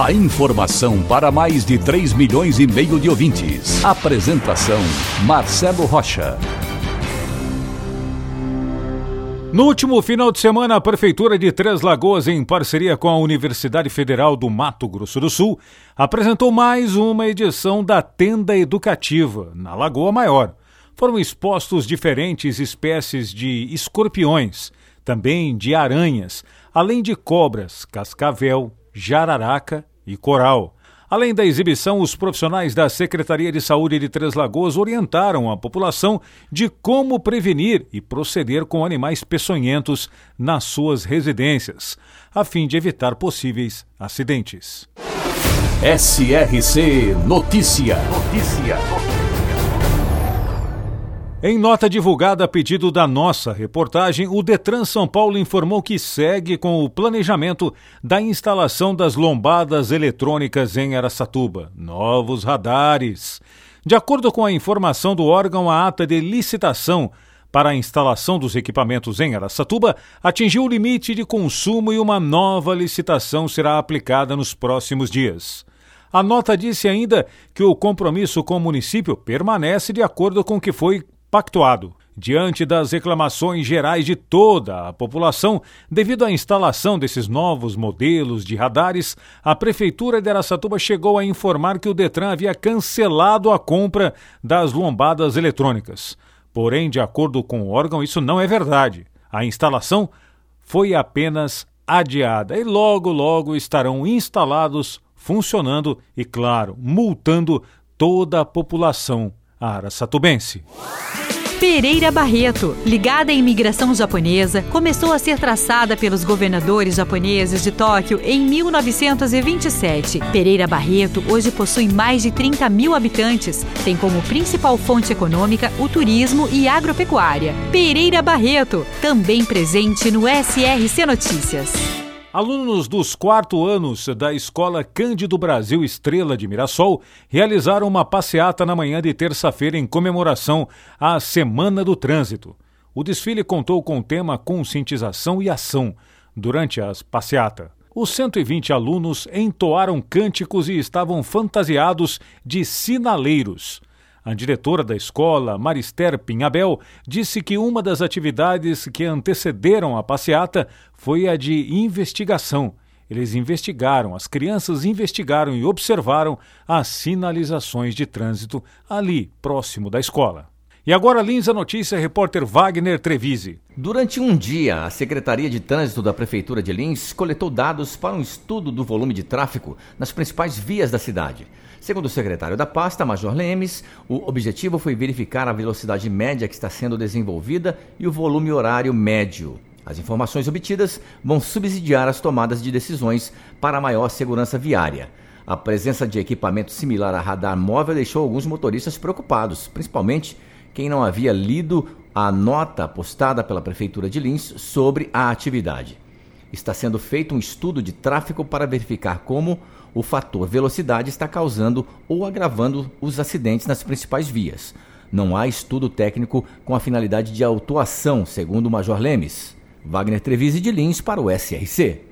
A informação para mais de 3 milhões e meio de ouvintes. Apresentação Marcelo Rocha. No último final de semana, a Prefeitura de Três Lagoas, em parceria com a Universidade Federal do Mato Grosso do Sul, apresentou mais uma edição da Tenda Educativa, na Lagoa Maior foram expostos diferentes espécies de escorpiões, também de aranhas, além de cobras, cascavel, jararaca e coral. Além da exibição, os profissionais da Secretaria de Saúde de Três Lagoas orientaram a população de como prevenir e proceder com animais peçonhentos nas suas residências, a fim de evitar possíveis acidentes. SRC Notícia. Notícia. Em nota divulgada a pedido da nossa reportagem, o Detran São Paulo informou que segue com o planejamento da instalação das lombadas eletrônicas em Aracatuba. Novos radares. De acordo com a informação do órgão, a ata de licitação para a instalação dos equipamentos em Aracatuba atingiu o limite de consumo e uma nova licitação será aplicada nos próximos dias. A nota disse ainda que o compromisso com o município permanece de acordo com o que foi pactuado. Diante das reclamações gerais de toda a população devido à instalação desses novos modelos de radares, a Prefeitura de Aracatuba chegou a informar que o Detran havia cancelado a compra das lombadas eletrônicas. Porém, de acordo com o órgão, isso não é verdade. A instalação foi apenas adiada e logo, logo estarão instalados, funcionando e, claro, multando toda a população araçatubense. Pereira Barreto, ligada à imigração japonesa, começou a ser traçada pelos governadores japoneses de Tóquio em 1927. Pereira Barreto hoje possui mais de 30 mil habitantes, tem como principal fonte econômica o turismo e agropecuária. Pereira Barreto, também presente no SRC Notícias. Alunos dos quarto anos da Escola Cândido Brasil Estrela de Mirassol realizaram uma passeata na manhã de terça-feira em comemoração à Semana do Trânsito. O desfile contou com o tema Conscientização e Ação durante as passeata. Os 120 alunos entoaram cânticos e estavam fantasiados de sinaleiros. A diretora da escola, Marister Pinhabel, disse que uma das atividades que antecederam a passeata foi a de investigação. Eles investigaram, as crianças investigaram e observaram as sinalizações de trânsito ali, próximo da escola. E agora, Lins, a notícia, repórter Wagner Trevise. Durante um dia, a Secretaria de Trânsito da Prefeitura de Lins coletou dados para um estudo do volume de tráfego nas principais vias da cidade. Segundo o secretário da pasta, Major Lemes, o objetivo foi verificar a velocidade média que está sendo desenvolvida e o volume horário médio. As informações obtidas vão subsidiar as tomadas de decisões para maior segurança viária. A presença de equipamento similar a radar móvel deixou alguns motoristas preocupados, principalmente quem não havia lido a nota postada pela Prefeitura de Lins sobre a atividade. Está sendo feito um estudo de tráfego para verificar como o fator velocidade está causando ou agravando os acidentes nas principais vias. Não há estudo técnico com a finalidade de autuação, segundo o Major Lemes. Wagner Trevise de Lins para o SRC.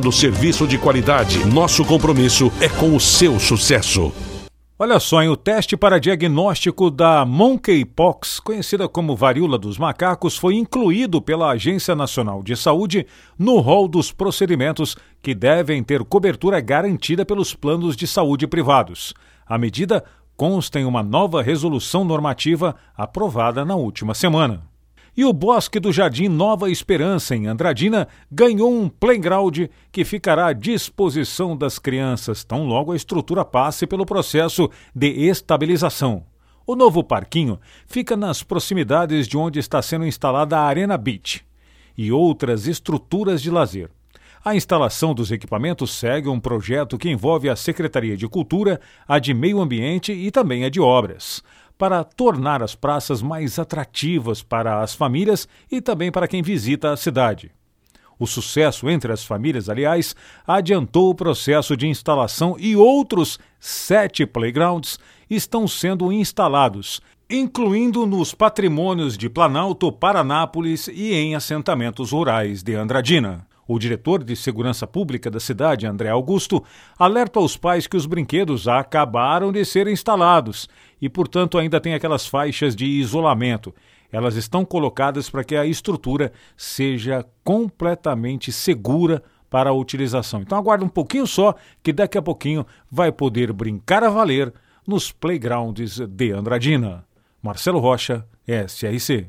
oferecendo serviço de qualidade. Nosso compromisso é com o seu sucesso. Olha só, em o teste para diagnóstico da monkeypox, conhecida como varíola dos macacos, foi incluído pela Agência Nacional de Saúde no rol dos procedimentos que devem ter cobertura garantida pelos planos de saúde privados. A medida consta em uma nova resolução normativa aprovada na última semana. E o Bosque do Jardim Nova Esperança, em Andradina, ganhou um playground que ficará à disposição das crianças, tão logo a estrutura passe pelo processo de estabilização. O novo parquinho fica nas proximidades de onde está sendo instalada a Arena Beach e outras estruturas de lazer. A instalação dos equipamentos segue um projeto que envolve a Secretaria de Cultura, a de Meio Ambiente e também a de Obras para tornar as praças mais atrativas para as famílias e também para quem visita a cidade. O sucesso entre as famílias, aliás, adiantou o processo de instalação e outros sete playgrounds estão sendo instalados, incluindo nos patrimônios de Planalto, Paranápolis e em assentamentos rurais de Andradina. O diretor de segurança pública da cidade, André Augusto, alerta aos pais que os brinquedos acabaram de ser instalados e, portanto, ainda tem aquelas faixas de isolamento. Elas estão colocadas para que a estrutura seja completamente segura para a utilização. Então aguarde um pouquinho só, que daqui a pouquinho vai poder brincar a valer nos playgrounds de Andradina. Marcelo Rocha, SRC.